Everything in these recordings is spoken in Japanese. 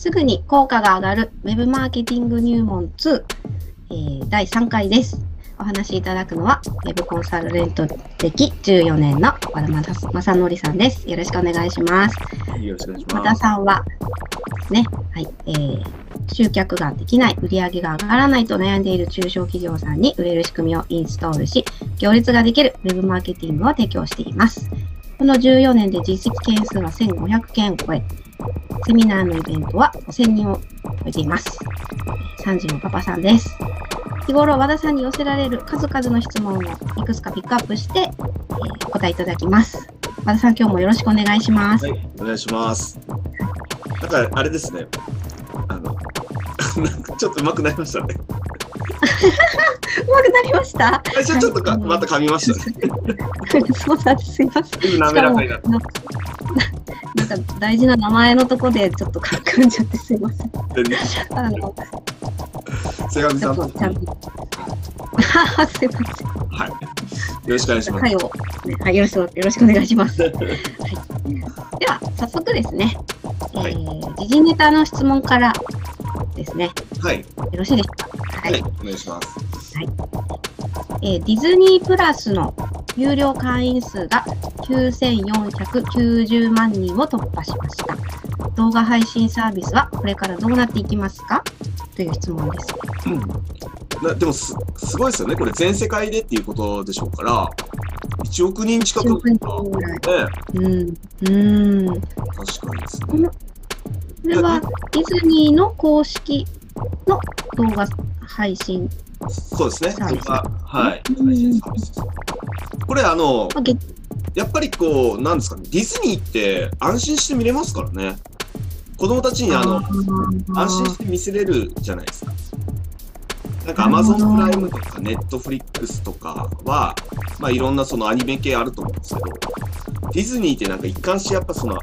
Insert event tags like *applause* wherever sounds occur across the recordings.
すぐに効果が上がる Web マーケティング入門2、えー、第3回です。お話しいただくのは Web コンサルレント歴14年の和田正則さんです。よろしくお願いします。よろしくお願いし和田。さんはね、はい、えー、集客ができない、売上が上がらないと悩んでいる中小企業さんに売れる仕組みをインストールし、行列ができる Web マーケティングを提供しています。この14年で実績件数は1500件を超え、セミナーのイベントは5000人を超えています。3時のパパさんです。日頃和田さんに寄せられる数々の質問をいくつかピックアップして、えーお答えいただきます。和田さん、今日もよろしくお願いします。はい、お願いします。だかあれですね。あの、*laughs* なんかちょっと上手くなりましたね。うまくなりました？最初ちょっとか、はいまた噛みましたね。*laughs* そうなんです。すいません。滑らかになって。しかもな *laughs* なんか大事な名前のとこでちょっと書くんじゃってすいません。あの、瀬上ちょさんと。っとちゃんと。すいません。はい。よろしくお願いします。会を、ねはい、よろしくよろしくお願いします。では、早速ですね、えはいー、時事ネタの質問からですね、はい。よろしいですか？ははいい。お願いします。えーディズニープラスの有料会員数が9490万人を突破しました。動画配信サービスはこれからどうなっていきますか？という質問です。うん。なでもす、すごいですよね。これ全世界でっていうことでしょうから、1億人近く1ね、億人ぐらい。うん。うん。確かにですね。これはディズニーの公式の動画配信。そうですね。はい。これあの、やっぱりこう、なんですかね、ディズニーって安心して見れますからね。子供たちにあの、安心して見せれるじゃないですか。なんかなるほど Amazon プライムとか Netflix とかは、まあいろんなそのアニメ系あると思うんですけど、ディズニーってなんか一貫してやっぱその、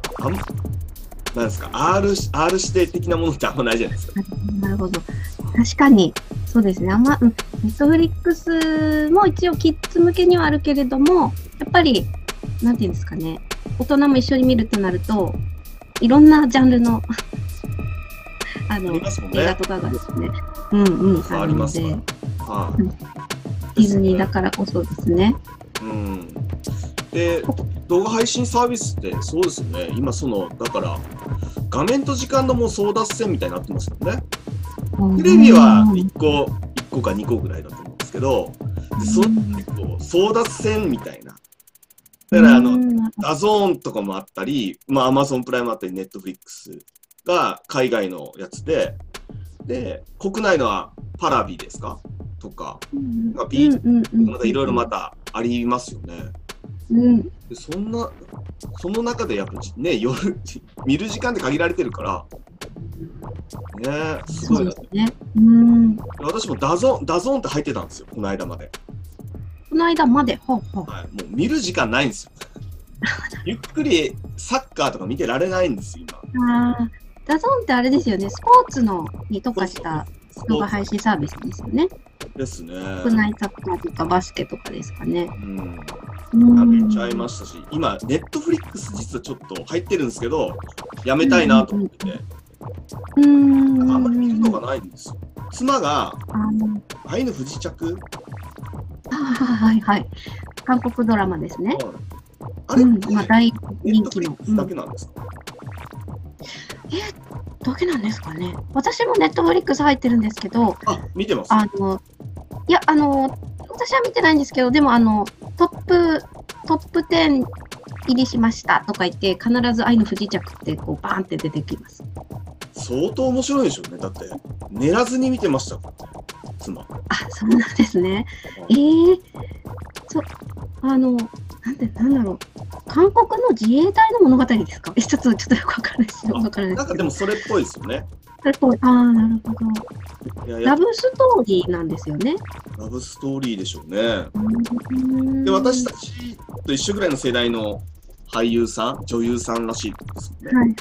なんですか、R, R 指定的なものってあんまないじゃないですか。なるほど。確かに、そうですね。あんま、うんネットフリックスも一応キッズ向けにはあるけれども、やっぱり、なんていうんですかね、大人も一緒に見るとなると、いろんなジャンルの、あ *laughs* あの、ね。映画とかがですね、うんうん、あるので、はディズニーだからこそですね。い。うん。で、動画配信サービスってそうですよね。今その、だから、画面と時間のもう争奪戦みたいになってますよね。テレビは1個、1個か2個ぐらいだと思うんですけど、でその結構争奪戦みたいな。だからあの、うんダゾーンとかもあったり、まあ、アマゾンプライムあったり、ネットフリックスが海外のやつで、で、国内のはパラビですか？とか、うんまあビーうんうんなんかいろいろまたありますよね。うんでそんな、その中でやっぱね、夜、見る時間って限られてるから、ねすそごいなうですね。うん。私もダゾーン、ダゾーンって入ってたんですよ、この間まで。この間まで、ほうほう。はい、もう見る時間ないんですよ。*laughs* ゆっくりサッカーとか見てられないんですよ、今。ああ、ダゾーンってあれですよね、スポーツのに特化した動画配信サービスですよね。ですね。国内サッカーとかバスケとかですかね。うん。うんやめちゃいましたし、今、ネットフリックス実はちょっと入ってるんですけど、やめたいなと思ってて、うーん。あんまり見るのがないんですよ。妻が、あの愛の不時着？あはいはい。韓国ドラマですね。あれ、うん、今大人気の。だけなんですか、だけなんですかね。私もネットフリックス入ってるんですけど、あ、見てます。あの、いや、あの、私は見てないんですけど、でも、あの、トップ、トップ10入りしましたとか言って、必ず愛の不時着って、こう、バーンって出てきます。相当面白いでしょうね。だって、寝らずに見てましたからね、妻。あ、そうなんですね。えー、そう、あの、なんて、なんだろう。韓国の自衛隊の物語ですか？え、ちょっと、ちょっとよくわからないですよ。わからない。なんかでもそれっぽいですよね。それっぽいああ、なるほど。いやいやラブストーリーなんですよね。ラブストーリーでしょうね。うんで、私たちと一緒ぐらいの世代の俳優さん、女優さんらしいですもんね。はい。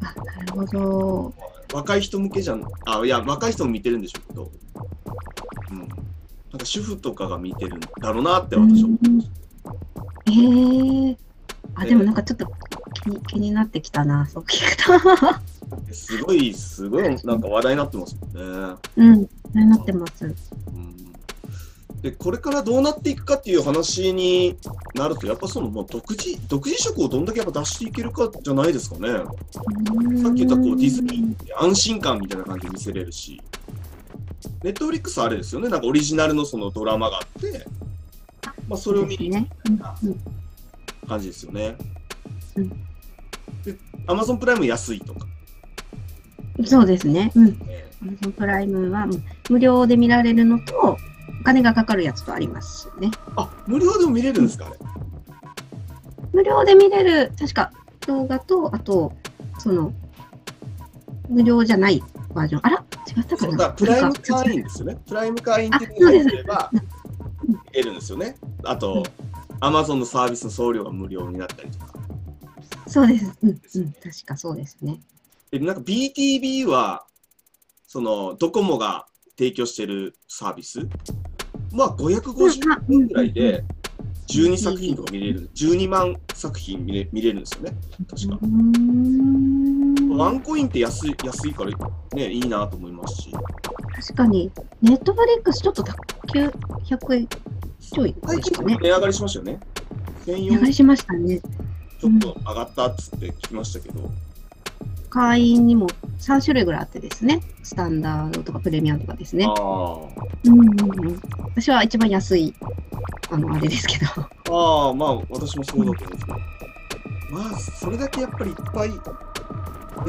あ、なるほど。若い人向けじゃん。あ、いや、若い人も見てるんでしょうけど。うん。なんか主婦とかが見てるんだろうなって私は思ってましええー。あ、でもなんかちょっと気に気になってきたな、そう聞くと。すごい、すごい、なんか話題になってますもんね。うん、話題になってます。うんでこれからどうなっていくかっていう話になると、やっぱそのもう独自独自色をどんだけやっぱ出していけるかじゃないですかね。さっき言ったこうディズニー安心感みたいな感じで見せれるし、ネットフリックスあれですよね、なんかオリジナルのそのドラマがあって、まあ、それを見に行ね。うんうんく感じですよね。うんで、アマゾンプライム安いとか、そうですね。うん。ね Amazon プライムはうん無料で見られるのと、お金がかかるやつとありますね。あ無料でも見れるんですか、あれ。無料で見れる、確か動画と、あと、その、無料じゃないバージョン。あら？違ったかな？そうだプライム会員ですよね。プライム会員ってあそうですすれば見れるんですよね。あと、アマゾンのサービスの送料が無料になったりとか。そうです。うん、うん、確かそうですね。で、なんか BTV は、その、ドコモが提供してるサービス、まあ550円ぐらいで12作品とか見れる、12万作品見れ見れるんですよね。確かワンコインって安い安いからね、いいなと思いますし。確かに、ネットフリックスちょっと高900円ちょい最ですかね。近値上がりしましたよね。値上が1004りしましたね。ちょっと上がったっつって聞きましたけど、会員にも3種類ぐらいあってですね。スタンダードとかプレミアムとかですね。あうんうんうん、私は一番安い、あの、あれですけど。あ、ああ、まあ私もそうだと思うんですけど、まあそれだけやっぱりいっぱい、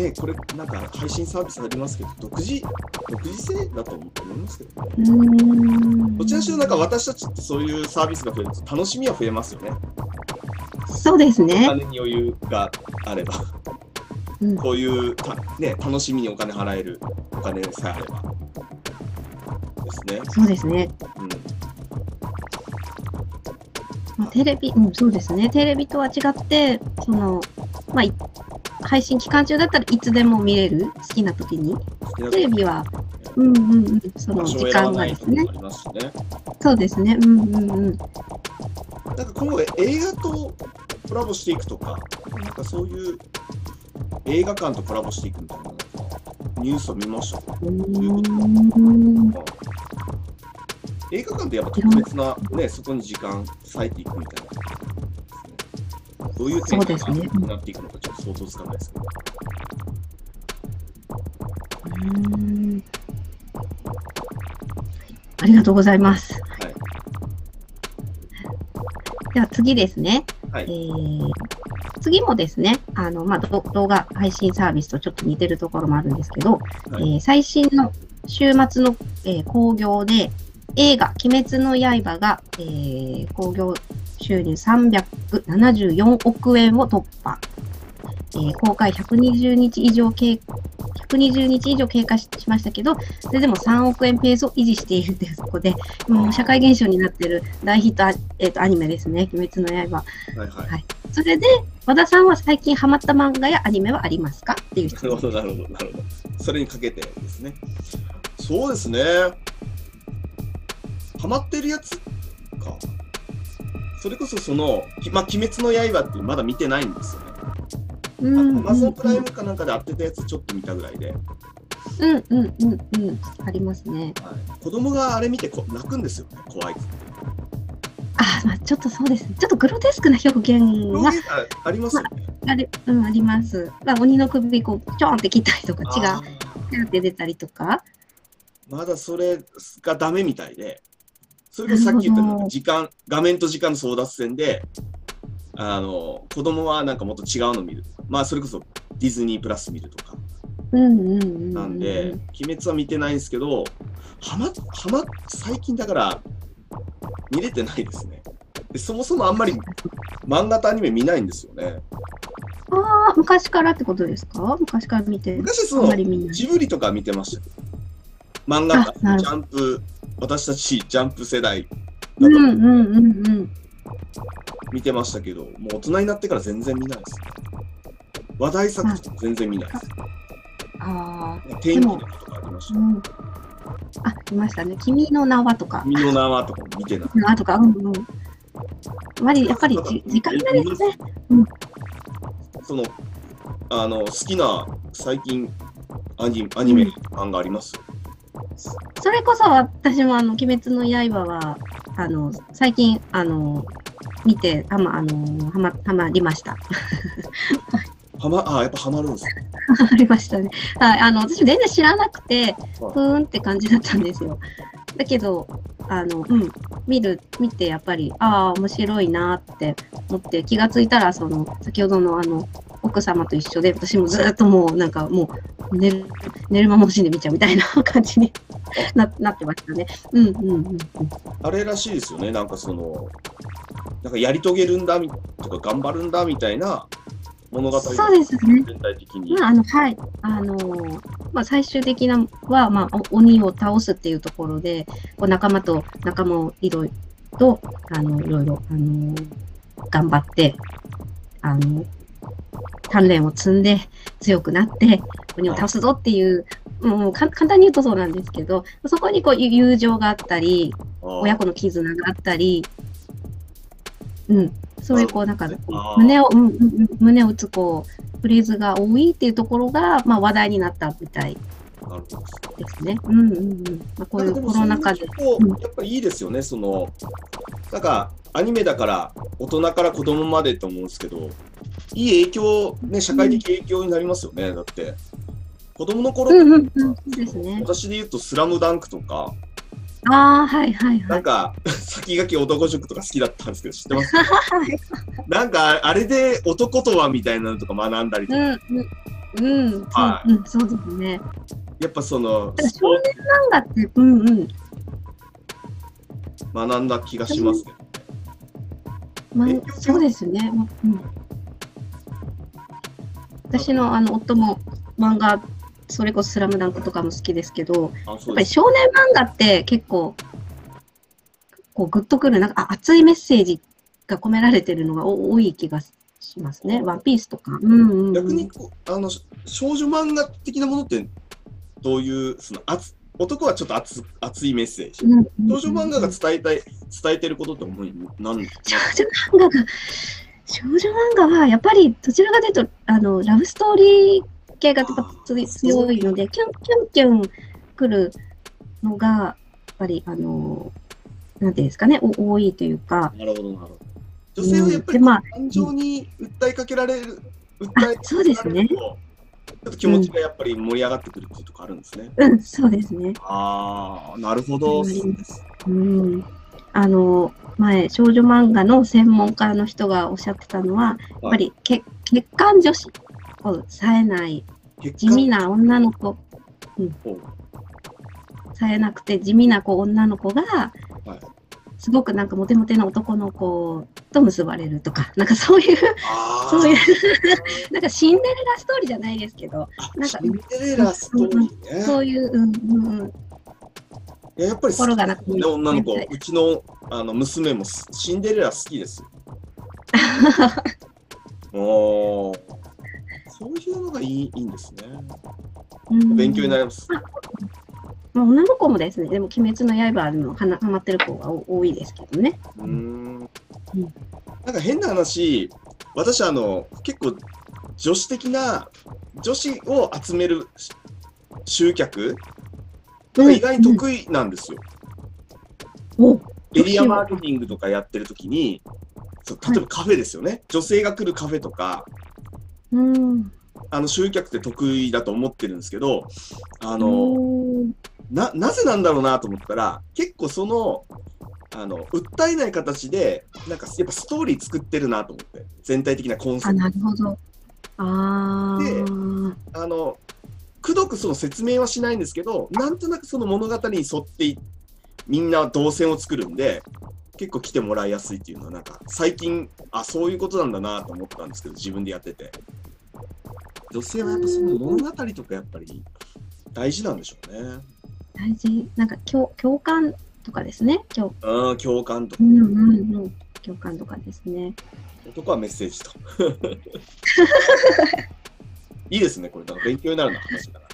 ね、これなんか配信サービスありますけど、独自、独自性だと思いますけどね。うーんどちらにしろなんか私たちってそういうサービスが増えると楽しみは増えますよね。そうですおね。金に余裕があれば、うんこういうた、ね、楽しみにお金払えるお金さえあれば。ですね。そうですね。うんまあ、テレビ、うん、そうですね。テレビとは違って、その、まあ、い配信期間中だったらいつでも見れる、好きな時に。テレビは、うんうんうん、その時間がですねすしね。そうですね。うんうんうん。なんか今後映画とコラボしていくとか、なんかそういう映画館とコラボしていくみたいなニュースを見ましたけど、うーん映画館ってやっぱ特別な、ね、そこに時間割いていくみたいな。どういう展開がそうですねなっていくのかちょっと想像つかないですけど。うーんありがとうございます。はい。では次ですね。はいえー次もですね、あの、まあ、ど動画配信サービスとちょっと似てるところもあるんですけど、はいえー最新の週末の、えー興行で、映画、鬼滅の刃が、えー興行収入374億円を突破。えー公開120日以上経120日以上経過ししましたけど、それでも3億円ペースを維持しているというところで、もう社会現象になっている大ヒットア,、えーとアニメですね、鬼滅の刃。はいはい。はいそれで、和田さんは最近ハマった漫画やアニメはありますか？っていう質問なるほど、なるほど、なるほど。それにかけてですね。そうですね。ハマってるやつか。それこそその、きまあ、鬼滅の刃ってまだ見てないんですよね。うんマゾンプライムかなんかで当てたやつちょっと見たぐらいで、はい、うんうんうんうん。ありますね。子供があれ見てこ泣くんですよね、怖いっつって。あ、まあ、ちょっとそうですね。ちょっとグロテスクな表現が表現がありますよね。ある、うん、あります。まあ、鬼の首こう、ちょんって切ったりとか、血があペンって出たりとか。ーまだそれがダメみたいで、それこそさっき言った時間、画面と時間の争奪戦で、あの子供はなんかもっと違うの見るまあそれこそディズニープラス見るとか、うんうんうんうん。なんで、鬼滅は見てないんですけど、はま、はま、最近だから見れてないですね。でそもそもあんまり漫画とアニメ見ないんですよね。ああ、昔からってことですか？昔から見て。昔そのまり見ない。ジブリとか見てましたよ。漫画あなるほどジャンプ、私たちジャンプ世代だとうんうんうんうん。見てましたけど、もう大人になってから全然見ないです。話題作とか全然見ないです。ああ、天気の子とかありました？うん。あ、いましたね。君の名はとか。君の名はとかも見てない。名はとか、うんうん。あまり、やっぱりじ時間がですね。その、あの、好きな、最近アニアニメ、漫画あります？それこそ私もあの、鬼滅の刃は、あの、最近、あの、見て、はま、あの、はま、はまりました。はま、あ、やっぱハマるんですね。ありましたね。はい、あの、私全然知らなくて、ふはいーんって感じだったんですよ。だけど、あの、うん、見る、見て、やっぱり、ああ、面白いなって思って、気がついたら、その、先ほどのあの、奥様と一緒で、私もずっともう、なんかもう、寝る、寝る間も惜しんで見ちゃうみたいな感じに *laughs* ななってましたね。うんうんうんうん。あれらしいですよね。なんかその、なんかやり遂げるんだみとか頑張るんだみたいな物語そうですね。全体的に。まあ、あの、はい。あのーまあ、最終的なは、まあ、お鬼を倒すっていうところで、こう仲間と仲間をいろいろと、あの、いろいろ、あのー頑張って、あの、鍛錬を積んで強くなって、鬼を倒すぞっていう、もうか簡単に言うとそうなんですけど、そこにこうゆ友情があったり、親子の絆があったり、うん、そういうこう、なんか、胸を、うんうんうん胸を打つこう、フレーズが多いっていうところが、まあ、話題になった舞台なるですね。うんうんうん。まあ、こういうコロナ禍で。でやっぱりいいですよね、その、なんか、アニメだから、大人から子供までと思うんですけど、いい影響、ね、社会的影響になりますよね、だって。子供の頃うんうんうん、そうですね。私で言うと、スラムダンクとか、ああ、はいはいはなんい。か、先駆け男塾とか好きだったんですけど、知ってます？*laughs* なんか、あれで男とはみたいなのとか学んだりとか、うんうん。うん、そうん、そうですね。やっぱその、少年漫画って、うんうん。学んだ気がしますけど。まそうですね。うん、私のあの夫も漫画、それこそスラムダンクとかも好きですけど、あ、やっぱり。少年漫画って結構、こうグッとくる、なんかあ熱いメッセージが込められてるのがお多い気がしますね。ワンピースとか。うんうんうん、逆にこうあの少女漫画的なものってどういうその熱男はちょっと熱熱いメッセージ少女漫画が伝えたい伝えてることって思いなん？少女漫画が、少女漫画はやっぱりどちらかというと、あの、ラブストーリー系が強いので、キュンキュンキュン来るのが、やっぱり、あの、なんていうんですかね、お多いというか、なるほどなるほど。女性はやっぱりでまあ感情に訴えかけられる訴えかあそうですね。ちょっと気持ちがやっぱり盛り上がってくるっていうとこあるんですね、うん、そうですね。ああなるほど。うんそうです。うん。あの、前、少女漫画の専門家の人がおっしゃってたのは、やっぱりけ血管女子を冴えない地味な女の子、うん。ほう、冴えなくて地味な子女の子が、はい。すごくなんかモテモテな男の子と結ばれるとか、なんかそういう、そういう、*laughs* なんかシンデレラストーリーじゃないですけど、あなんかシンデレラストーリーね、そういう、うんうんうん、いややっぱり好き。心がなくね、女の子ね、うちのあの娘もすシンデレラ好きですよ。*laughs* おーそういうのがいいいいんですね。うん勉強になります。まあ、女の子もですね、でも、鬼滅の刃のはなハマってる子がお多いですけどね。うーんなんか変な話、私あの結構女子的な女子を集めるし集客が意外に得意なんですよ。おエリアマーケティングとかやってる時に、そう例えばカフェですよね、女性が来るカフェとか、うん。あの集客って得意だと思ってるんですけど、ああのななぜなんだろうなと思ったら、結構その、あの訴えない形で、なんかやっぱストーリー作ってるなと思って、全体的なコンセあ、プト。なるほど。あーあのくどくその説明はしないんですけど、なんとなくその物語に沿っていみんな動線を作るんで、結構来てもらいやすいっていうのは、なんか最近、あ、そういうことなんだなと思ったんですけど、自分でやってて。女性はやっぱその物語とかやっぱり大事なんでしょうね。大事。なんか共、共感とかですね。共うん、共感とかう。んうんうん。共感とかですね。男はメッセージと。*laughs* いいですね、これ。なんか勉強になるな話だな。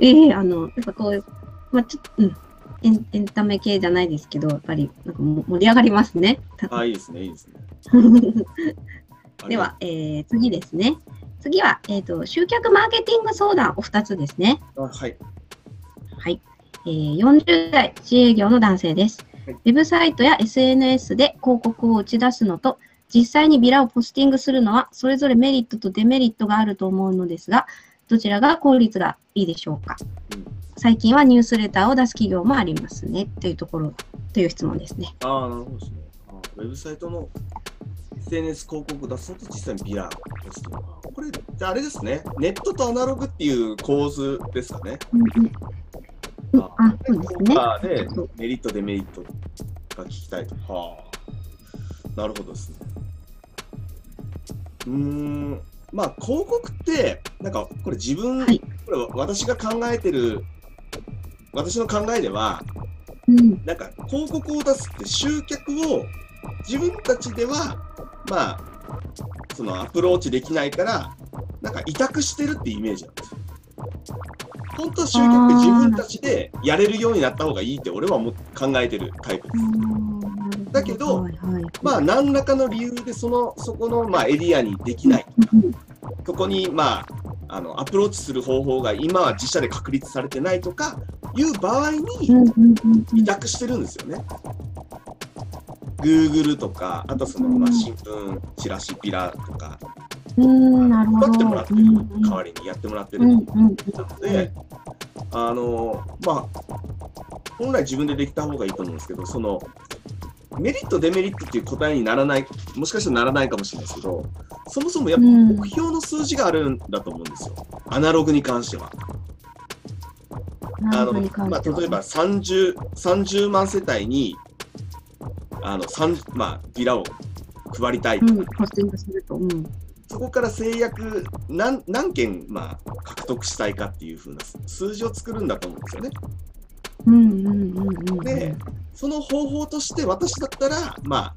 ええあの、やっぱこう、まあちょっと、うん。エンエンタメ系じゃないですけど、やっぱりなんかも盛り上がりますね。あ、いいですね、いいですね。*laughs* では、えー次ですね。次は、えっ、と、集客マーケティング相談お2つですね。あはい。はい。えー40代自営業の男性です。はいウェブサイトや SNS で広告を打ち出すのと、実際にビラをポスティングするのは、それぞれメリットとデメリットがあると思うのですが、どちらが効率がいいでしょうか？うん最近はニュースレターを出す企業もありますね。というところ、という質問ですね。ああ、なるほどですね。あーウェブサイトの SNS 広告出すのと実際にビラですとか。これ、ああれですね。ネットとアナログっていう構図ですかね。うんうんうんあ、そうですね。あでメリット、デメリットが聞きたいと。はあ。なるほどですね。うーん。まあ、広告って、なんか、これ自分、はいこれ私が考えてる、私の考えでは、うん。なんか広告を出すって集客を自分たちではまあそのアプローチできないからなんか委託してるってイメージなんですよ。本当は集客って自分たちでやれるようになった方がいいって俺はもう考えてるタイプです。だけどはいはい、まあ何らかの理由でそのそこのまあエリアにできないうんそこにまああのアプローチする方法が今は自社で確立されてないとかいう場合に委託してるんですよね。Google とか、あとその、まあ、新聞、チラシ、ビラとか。配ってもらってる、代わりにやってもらってるうんうんうんので、あの、まあ、本来自分でできた方がいいと思うんですけど、その、メリット、デメリットっていう答えにならない、もしかしたらならないかもしれないですけど、そもそもやっぱうん目標の数字があるんだと思うんですよ。アナログに関しては。あのまあ、例えば30、30万世帯に、あの、三まあ、ビラを配りたい。うん。そこから制約何、何件、まあ、獲得したいかっていう風な数字を作るんだと思うんですよね。で、その方法として私だったら、まあ、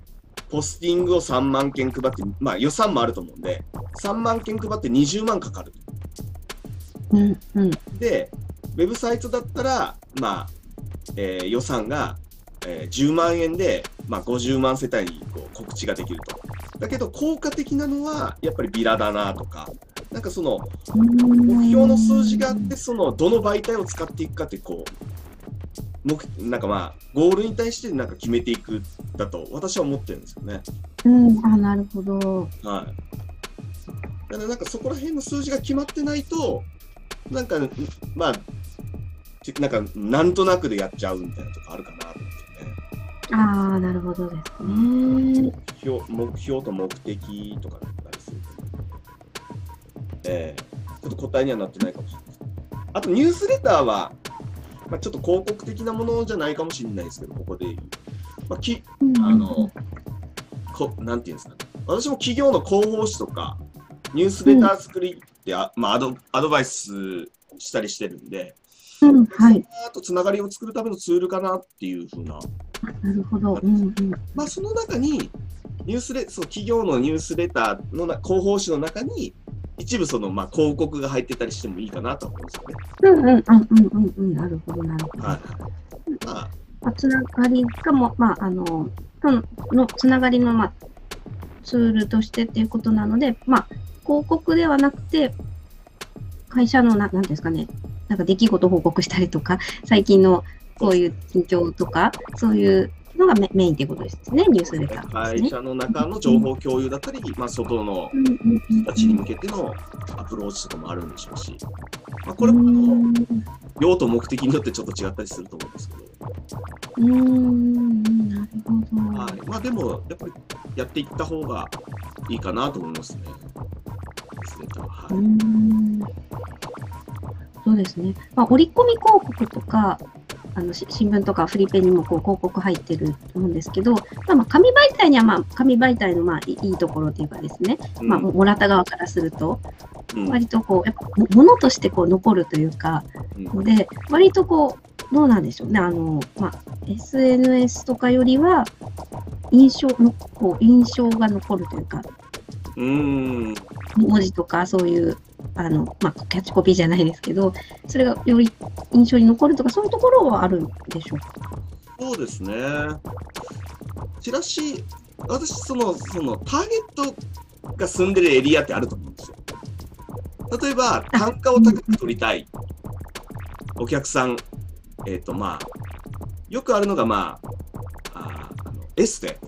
ポスティングを3万件配って、まあ予算もあると思うんで、3万件配って20万かかる。うんうん。で、ウェブサイトだったら、まあ、えー予算が、えー10万円で、まあ、50万世帯にこう告知ができると。だけど、効果的なのは、やっぱりビラだなとか、なんかその、目標の数字があって、その、どの媒体を使っていくかって、こう、目なんかまあ、ゴールに対してなんか決めていくだと、私は思ってるんですよね。うん、あ、なるほど。はい。だからなんかそこら辺の数字が決まってないと、なんか、まあ、ちなんか、なんとなくでやっちゃうみたいなとこあるかなと思ってね。ああ、なるほどですね。目標目標と目的とかだったりすると、えーちょっと答えにはなってないかもしれないです。あと、ニュースレターは、まあ、ちょっと広告的なものじゃないかもしれないですけど、ここで言う。まあ、きあの、こなんていうんですかね。私も企業の広報誌とか、ニュースレター作りって、あまあ、アドアドバイスしたりしてるんで、うん、はい。あとつながりを作るためのツールかなっていうふうな、なるほど。うんうん。まあ、その中に、ニュースレそう企業のニュースレターのな広報誌の中に、一部その、まあ、広告が入ってたりしてもいいかなと思うんですよね。うんうん、あ、うんうんうん。なるほど、なるほど。はい。まあ、まあ、つながりがも、まあ、あの、とのつながりの、まあ、ツールとしてっていうことなので、まあ、広告ではなくて、会社のな、なんですかね、なんか出来事報告したりとか、最近のこういう近況とか、そういうのがメメインっていうことですね、ニュースレターね。会社の中の情報共有だったり、まあ、外のうんうんうん人たちに向けてのアプローチとかもあるんでしょうし、まあ、これうもあのん用途目的によってちょっと違ったりすると思うんですけど、うーん、なるほど。はいまあ、でも、やっぱりやっていった方がいいかなと思いますね。ですそうですね。まあ、折り込み広告とか、あのし新聞とかフリペにもこう広告入ってると思うんですけど、まあ、まあ紙媒体には、まあ、紙媒体のまあいいところというかですね、うん。まあ、もらった側からすると、うん。割とこう、やっぱも物としてこう残るというか、うん。ので、割とこう、どうなんでしょうね、あの、まあ、SNS とかよりは、印象の、こう、印象が残るというか、うーん文字とかそういうあの、まあ、キャッチコピーじゃないですけどそれがより印象に残るとかそういうところはあるんでしょうか？そうですね。チラシ、私、その、その、ターゲットが住んでるエリアってあると思うんですよ。例えば、単価を高く取りたいお客さん、えっ、と、まあ、よくあるのが、まあ、ああのエステ。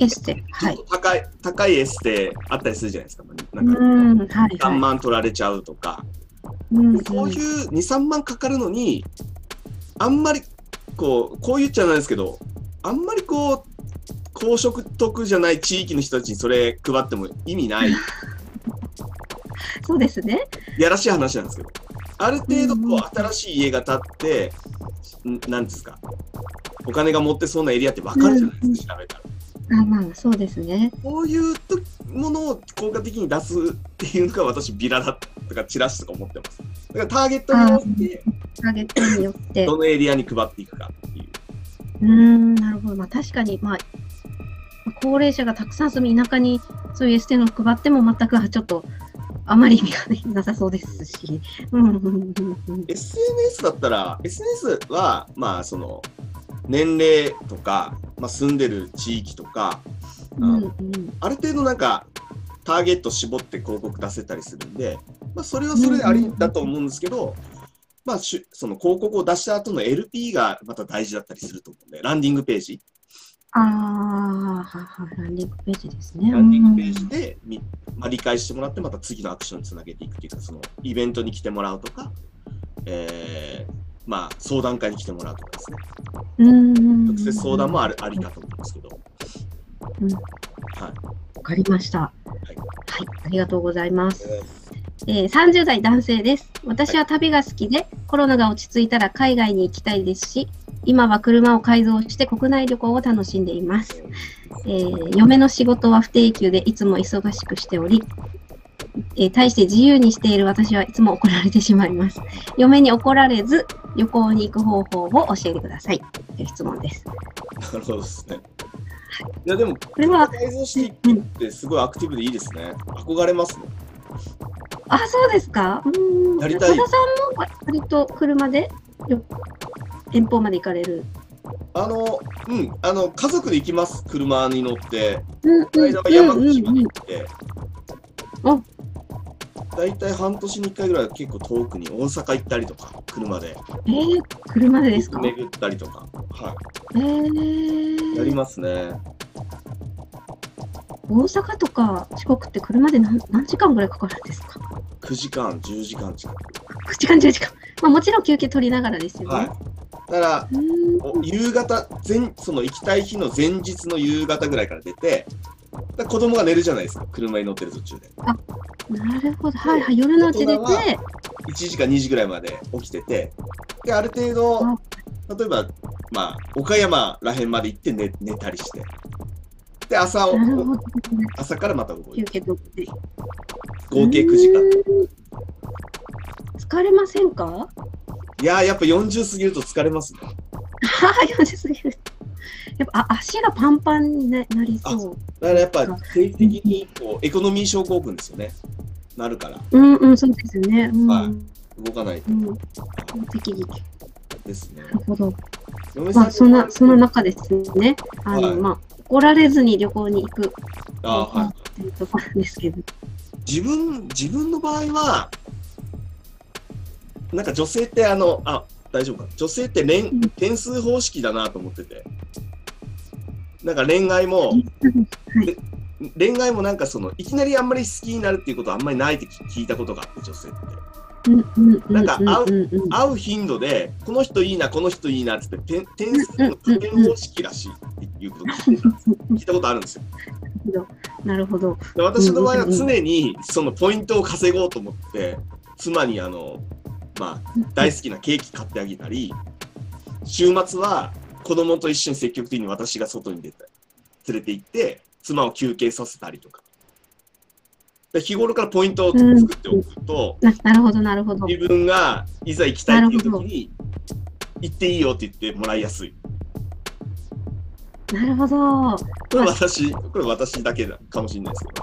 エステ。はい高い、高いエステあったりするじゃないですか。うなんか、ん、はい、3はい。万取られちゃうとか。うん、こういう2、3万かかるのに、あんまり、こう、こう言っちゃなんですけど、あんまりこう、高所得じゃない地域の人たちにそれ配っても意味ない、*laughs* そうですね。やらしい話なんですけど、ある程度うんこう、新しい家が建って、んなんですか、お金が持ってそうなエリアって分かるじゃないですか、調べたら。あまあ、そうですね。こういうとものを効果的に出すっていうのが私、ビラだとかチラシとか思ってます。だからターゲットによって、ターゲットによって。どのエリアに配っていくかっていう。うーん、なるほど。まあ、確かに、まあ、高齢者がたくさん住み、田舎にそういうエステの配っても全くちょっと、あまり意味がなさそうですし。SNS だったら、SNS は、まあ、その、年齢とか、まあ、住んでる地域とか、うんうん。ある程度なんか、ターゲット絞って広告出せたりするんで、まあ、それはそれでありだと思うんですけど、まあ、しゅその広告を出した後の LP がまた大事だったりすると思うんで、ランディングページ、ああ、ランディングページですね。ランディングページで、みまあ、理解してもらって、また次のアクションにつなげていくっていうか、そのイベントに来てもらうとか、えーまあ、相談会に来てもらうとかですね。うん。直接相談もあるありかと思うんですけど。うんはい。わかりました。はいい、ありがとうございます。えー30代男性です。私は旅が好きで、コロナが落ち着いたら海外に行きたいですし、今は車を改造して国内旅行を楽しんでいます。えー嫁の仕事は不定休でいつも忙しくしており、えー対して自由にしている私はいつも怒られてしまいます。嫁に怒られず旅行に行く方法を教えてください。という質問です。なるほどですね。いや、でも、これは、改造していくってすごいアクティブでいいですね。憧れますね。あ、そうですか？うーん。やりたいさんも割と車で？よ遠方まで行かれる？あの、うん、あの、家族で行きます。車に乗って。うんこの間は山口までうん行って。あ大体半年に1回ぐらい結構遠くに大阪行ったりとか、車で。えー、車でですか？巡ったりとか。はえー、い。やりますね。大阪とか四国って車で何何時間ぐらいかかるんですか？9時間、10時間近く。?9 時間、10時間。まあもちろん休憩取りながらですよね。はい。だから、夕方前、その行きたい日の前日の夕方ぐらいから出て、だ子供が寝るじゃないですか、車に乗ってる途中で。なるほど。はいはい。夜のうち出て、大人は1時か2時ぐらいまで起きてて、で、ある程度あ、例えば、まあ、岡山らへんまで行って寝寝たりして、で、朝をなるほど。朝からまた動い休て。合計9時間。疲れませんか？いやー、やっぱ40過ぎると疲れますね。は *laughs* あ、40過ぎる。やっぱあ足がパンパンにななりそう。だからやっぱ定期的にこうエコノミー症候群ですよね。なるから、うんうん、そうですよね。うん。はい動かないとうん。適宜。ですねな。るほど。まあ、そんな、その中ですね。あの、はいまあ、怒られずに旅行に行くあーはいっていうところなんですけど。自分自分の場合はなんか女性ってあのあ大丈夫か女性って恋ん点数方式だなと思っててなんか恋愛もはい。恋愛もなんかそのいきなりあんまり好きになるっていうことはあんまりないって聞いたことがあって女性ってなんか合う会う頻度でこの人いいなこの人いいなっつって点点数の加点方式らしいっていうことを聞いてたことあるんですよなるほど。で私の場合は常にそのポイントを稼ごうと思って妻にあのまあ大好きなケーキ買ってあげたり週末は子供と一緒に積極的に私が外に出て連れて行って妻を休憩させたりとかで日頃からポイントを作っておくと、ななるほど、なるほど。自分がいざ行きたいっていう時に行っていいよって言ってもらいやすいなるほど。これ私これ私だけだかもしれないですけ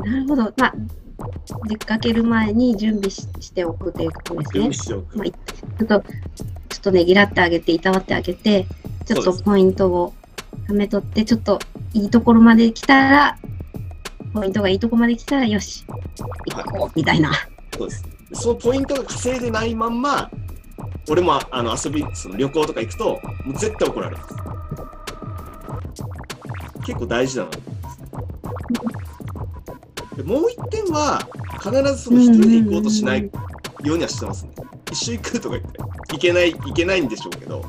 どなるほど。まあ、出かける前に準備ししておくということですねまあ、いちょっと、ちょっとねぎらってあげて、いたわってあげて、ちょっとポイントを貯めとって、ちょっといいところまで来たら、ポイントがいいとこまで来たら、よし、行こう、みたいな。そうです。そのポイントが稼いでないまんま、俺もあの遊び、その旅行とか行くと、もう絶対怒られます。結構大事だなと思いますね。でもう一点は、必ずその一人で行こうとしないようにはしてますね。一緒行くとか言って、行けない、行けないんでしょうけど、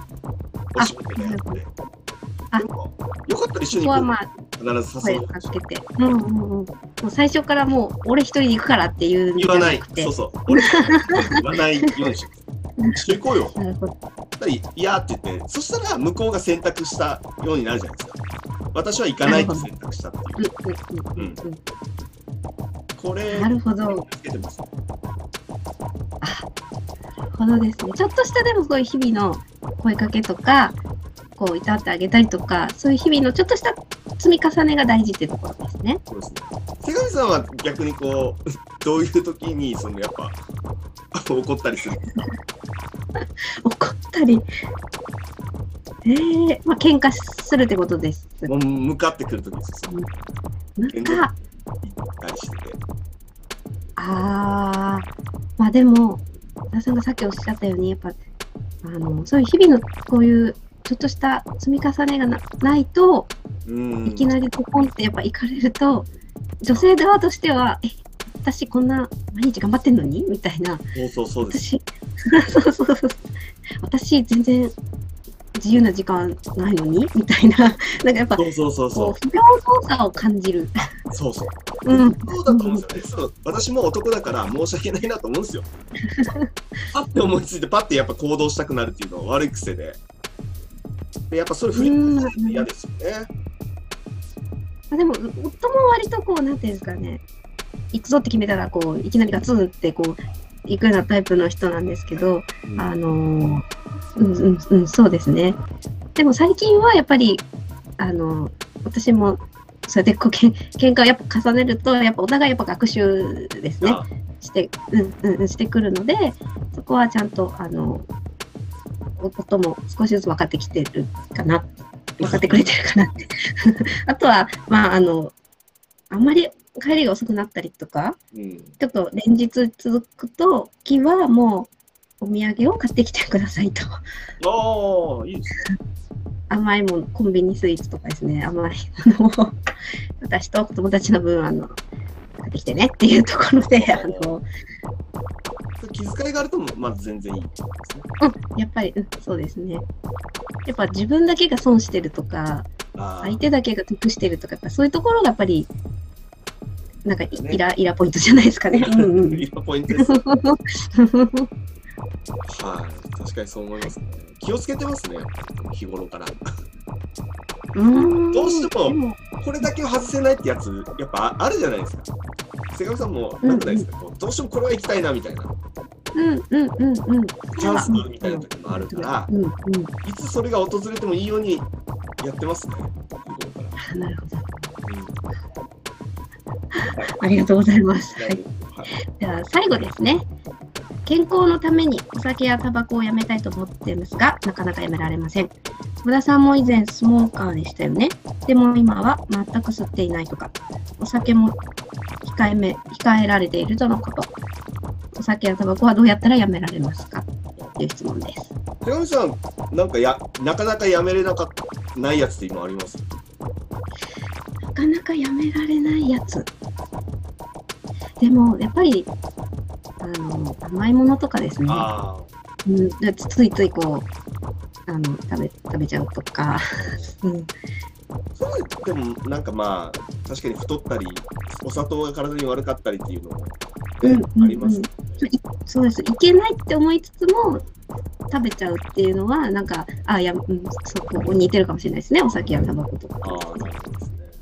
お仕事でやって。あでもよかったら一緒に行こうまあ、必ず誘う。かけて。うんうんうん。もう最初からもう、俺一人で行くからっていう言わない。そうそう。俺言わないようにして。一緒行こうよ。なるほど。やっぱり嫌って言って、そしたら向こうが選択したようになるじゃないですか。私は行かないって選択したってうんいう。うんうんうんこれ、うん。なるほど。つけてます。なるほどですね。ちょっとしたでもそういう日々の声かけとか、こう、いたってあげたりとか、そういう日々のちょっとした積み重ねが大事ってところですね。そうですね。手上さんは逆にこう、*laughs* どういう時に、そのやっぱ、*laughs* 怒ったりする？*laughs* 怒ったり。えー、まあ、喧嘩するってことです。もう向かってくる時ですよ。なんか、行ったりしてて。あー、まあでも、小田さんがさっきおっしゃったように、やっぱ、あの、そういう日々のこういう、ちょっとした積み重ねがなないと、うん。いきなりポコンってやっぱ行かれると、女性側としては、え、私こんな毎日頑張ってんのに？みたいな。そうそうそうです。私、*laughs* そうそうそう。私全然自由な時間ないのに？*laughs* みたいな。なんかやっぱ、そうそうそうそこう、不平等さを感じる。う。そうそう。うん。そうだと思うんですよね。そう私も男だから申し訳ないなと思うんですよ。パッて思いついてパッてやっぱ行動したくなるっていうのは悪い癖で。でやっぱそれ振り返されて嫌ですよね。あでも、夫も割とこう、なんていうんですかね、行くぞって決めたら、こう、いきなりガツンってこう、行くようなタイプの人なんですけど、あのーうんうんうん、そうですね。でも最近はやっぱり、あの私も、それでこうけん喧嘩をやっぱ重ねると、やっぱお互いやっぱ学習ですね、あして、うんうんうん、してくるので、そこはちゃんと、あの、お音も少しずつ分かってきてるかな、分かってくれてるかなって。*laughs* あとは、まあ、あの、あんまり帰りが遅くなったりとか、うん。ちょっと連日続くときはもうお土産を買ってきてくださいと。ああ、いいですね。甘いもの、コンビニスイーツとかですね、甘いものを私と子供たちの分、あの、買ってきてねっていうところで、あの、気遣いがあると、まず全然いいですね。うん、やっぱり、うん、そうですね。やっぱ自分だけが損してるとか、あ相手だけが得してるとか、やっぱそういうところがやっぱり、なんかいねイライラポイントじゃないですかね。*laughs* うんうんいいポイントです。はい、確かにそう思いますね。気をつけてますね、日頃から。うんどうしてもこれだけは外せないってやつ、やっぱあるじゃないですか。瀬上さんも、なんかないですか、こうどうしてもこれは行きたいなみたいな、うんうんうんうん。チャンスみたいな時もあるから、うんうん。いつそれが訪れてもいいようにやってますね、日頃から。あなるほど。う *laughs* んありがとうございます。はい。はいでは最後ですね。健康のためにお酒やタバコをやめたいと思っていますが、なかなかやめられません。小田さんも以前スモーカーでしたよね。でも今は全く吸っていないとか、お酒も控えめ控えられているとのこと。お酒やタバコはどうやったらやめられますか？という質問です。手上さん、なんかや、なかなかやめれなかったないやつって今あります？なかなかやめられないやつ。でも、やっぱり、あの、甘いものとかですね。あうん、でつついついこう、あの、食べ、食べちゃうとか。*laughs* うん、あ。そうでも、なんかまあ、確かに太ったり、お砂糖が体に悪かったりっていうのも、うんねありますよね。そうです。いけないって思いつつも、食べちゃうっていうのは、なんか、あ、いや、うん、そこ似てるかもしれないですね。お酒やタバコとか。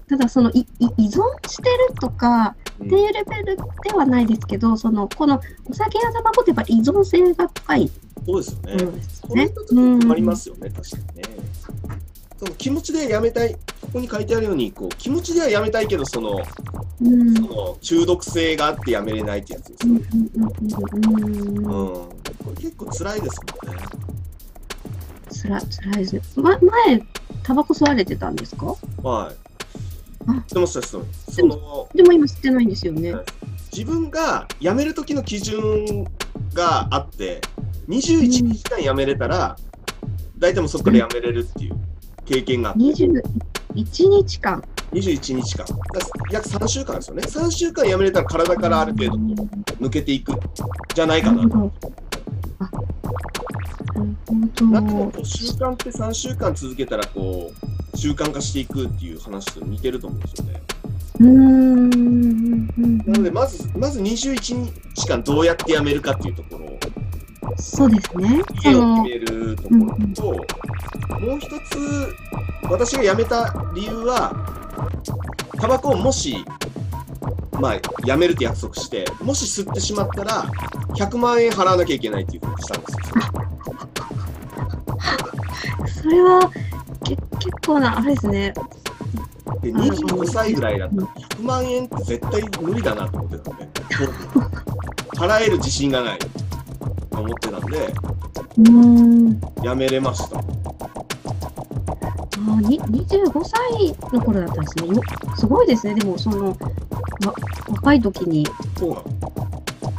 ただ、その、いい依存してるとか、うんっていうレベルではないですけど、その、このお酒やタバコってやっぱり依存性が深いそうですよね。ものですりますよね、確かにね。その気持ちでやめたい、ここに書いてあるように、こう気持ちではやめたいけど、そのうんその中毒性があってやめれないってやつですうんよね。うんうんうんうん。うんこれ結構辛いですもんね。つら、つらいですね。ま、前、タバコ吸われてたんですか？はい。でもさそのでも今吸ってないんですよね。自分が辞める時の基準があって21日間辞めれたら、大体もうそこから辞めれるっていう経験があって、21日間。21日間約3週間ですよね3週間辞めれたら体からある程度抜けていくじゃないかななるほど。あ、なるほど。だってもう習慣って3週間続けたらこう習慣化していくっていう話と似てると思うんですよね。うーん。なのでまずまず21日間どうやってやめるかっていうところをそうですね。そ家をの決めるところと、もう一つ私が辞めた理由はタバコをもしまあ辞めるって約束してもし吸ってしまったら100万円払わなきゃいけないっていうふうにしたんですよ。*laughs* それはけ結構なあれですね。で25歳ぐらいだったら100万円って絶対無理だなと思ってたんで *laughs* 払える自信がないと思ってたんでうーん。辞めれました。あに25歳の頃だったんですね。よすごいですね。でもそのわ若い時にそうなの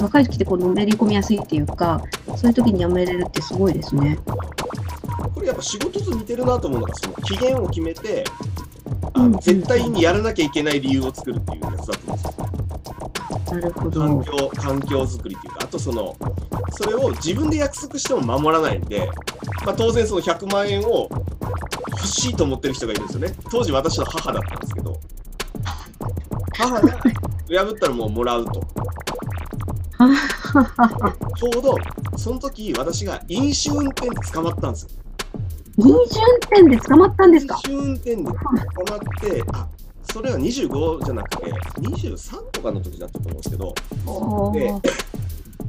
若い時ってこうのめり込みやすいっていうか、そういう時にやめれるってすごいですね。仕事と似てるなと思うのがその期限を決めてあうん。の絶対にやらなきゃいけない理由を作るっていうやつだと思うんですよ。なるほ環ど。境環境づくりっていうかあとそのそれを自分で約束しても守らないんで、まあ、当然その100万円を欲しいと思ってる人がいるんですよね。当時私の母だったんですけど。母が破ったらもうもらうと。*laughs* ちょうどその時私が飲酒運転で捕まったんですよ飲酒運転で捕まったんですか？飲酒運転で捕まってあそれは25じゃなくて23とかの時だったと思うんですけどおでー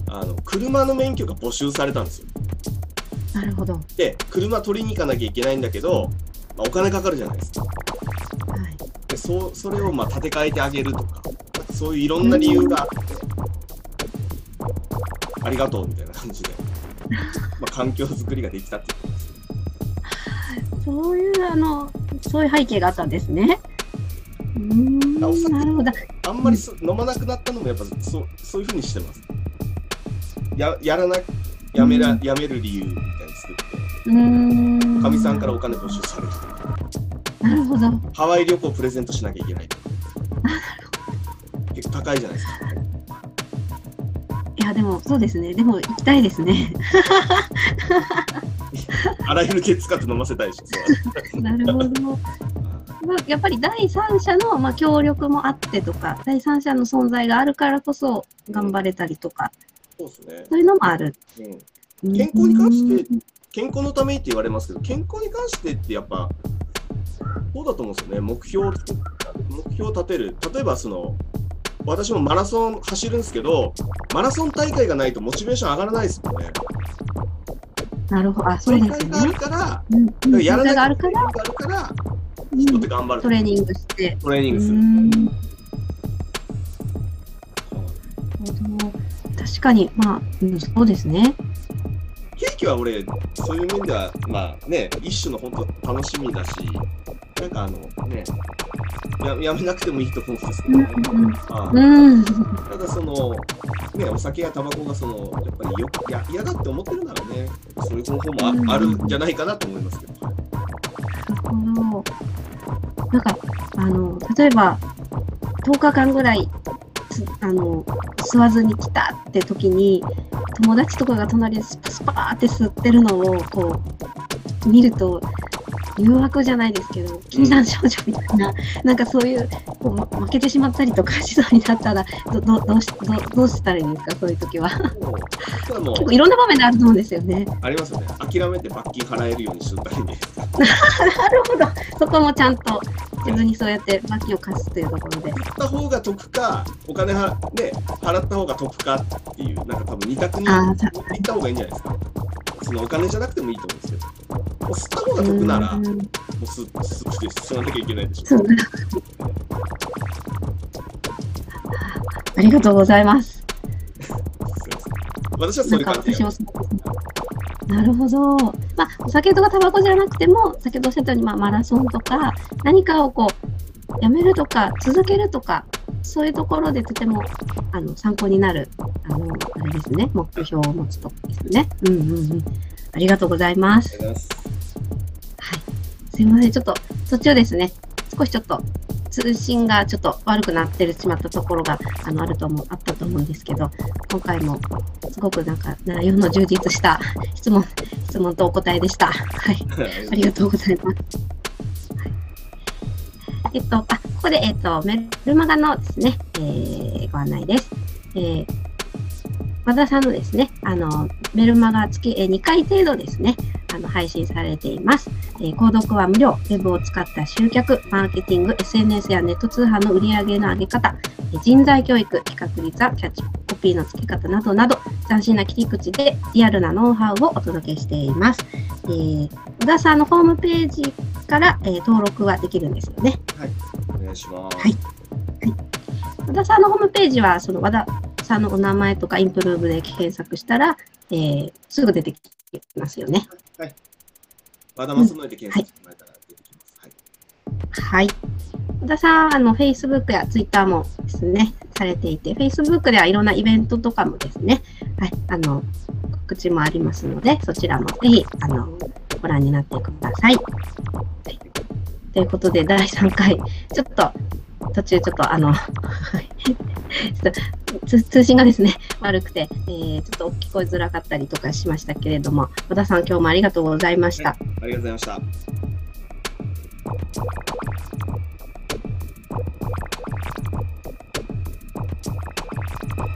あの車の免許が没収されたんですよ。なるほど。はで車取りに行かなきゃいけないんだけど、まあお金かかるじゃないですか。い。でそそれをまあ立て替えてあげるとかそういういろんな理由があってありがとうみたいな感じで、まあ、環境づくりができたってそういうあのそういう背景があったんですね。うーんなるほど。あんまりそ飲まなくなったのもやっぱそそういうふうにしてますややらなやめら、うんやめる理由みたいに作ってうーん。かみさんからお金没収されるなるほど。ハワイ旅行プレゼントしなきゃいけない結構高いじゃないですかいやでもそうですね。でも行きたいですね。あらゆる手使って飲ませたいし。*laughs* なるほど。まあやっぱり第三者のまあ協力もあってとか、第三者の存在があるからこそ頑張れたりとか、そうですね、そういうのもある。うん、健康に関して健康のためにって言われますけど健康に関してってやっぱそうだと思うんですよね。目標を目標を立てる。例えばその私もマラソン走るんですけどマラソン大会がないとモチベーション上がらないですもんねなるほど。あ、そう大ですよ会があるね。からうんうんやらなきゃがあるから、があるからうん人って頑張るトレーニングして。トレーニングする、確かに、まあ、うん、そうですね。ケーキは俺そういう面ではまあね一種の本当楽しみだしなんかあのねややめなくてもいいと思うんですけど。ただそのねお酒やタバコがそのやっぱりよや嫌だって思ってるならねそういう方法もあ,、うんあるんじゃないかなと思いますけど、なるほど。なんか、あの、例えば、10日間ぐらい、つあの、吸わずに来たって時に、友達とかが隣でスパスパーって吸ってるのを、こう、見ると、誘惑じゃないですけど、禁断症状みたいな、なんかそういう、こうま負けてしまったりとか *laughs* しそうになったら、どどどうしどどうしたらいいんですか、そういう時は。結構いろんな場面であると思うんですよね。ありますよね諦めて罰金払えるようにしとったらいいんですかなるほど。そこもちゃんと自分にそうやって罰金を課すというところで。吸った方が得かお金は、ね、払った方が得かっていうなんか多分二択に行った方がいいんじゃないですかそのお金じゃなくてもいいと思うんですけどもう吸った方が得ならもううん吸吸って吸わなきゃいけないでしょありがとうございます。私はそういう感じなるほど。まあ、お酒とかタバコじゃなくても、先ほどおっしゃったように、まあ、マラソンとか、何かをこう、やめるとか続けるとかそういうところでとてもあの参考になるあのあれですね目標を持つとですね。うんうんうん。ありがとうございます。はい。すいませんちょっと途中ですね少しちょっと通信がちょっと悪くなってしまったところがあのあると思うあったと思うんですけど、今回もすごくなんか内容の充実した質問質問とお答えでした。はい、ありがとうございます。えっと、あここで、えっと、メルマガのですね、えー、ご案内です。えー、和田さんのですね、あの、メルマガ月、えー、2回程度ですね、あの配信されています。えー、購読は無料、ウェブを使った集客、マーケティング、SNS やネット通販の売上の上げ方、え人材教育、企画率やキャッチコピーの付け方などなど、斬新な切り口でリアルなノウハウをお届けしています。えー、小田さんのホームページから、えー、登録はできるんですよね。はい、お願いします。はい。はい、和田さんのホームページは、その和田さんのお名前とかインプルーブで検索したら、えー、すぐ出てきますよね。はい。和田正則で検索してもらえたら出てきます。うん、はい。はい。和田さん、あの、Facebook や Twitter もですね、されていて、Facebook ではいろんなイベントとかもですね、はい、あの、告知もありますので、そちらもぜひ、あの、ご覧になってください。はい、ということで、第3回、ちょっと、途中ちょっとあの *laughs* ちょっと通信がですね、悪くて、えー、ちょっと聞こえづらかったりとかしましたけれども、和田さん、今日もありがとうございました。はい、ありがとうございました。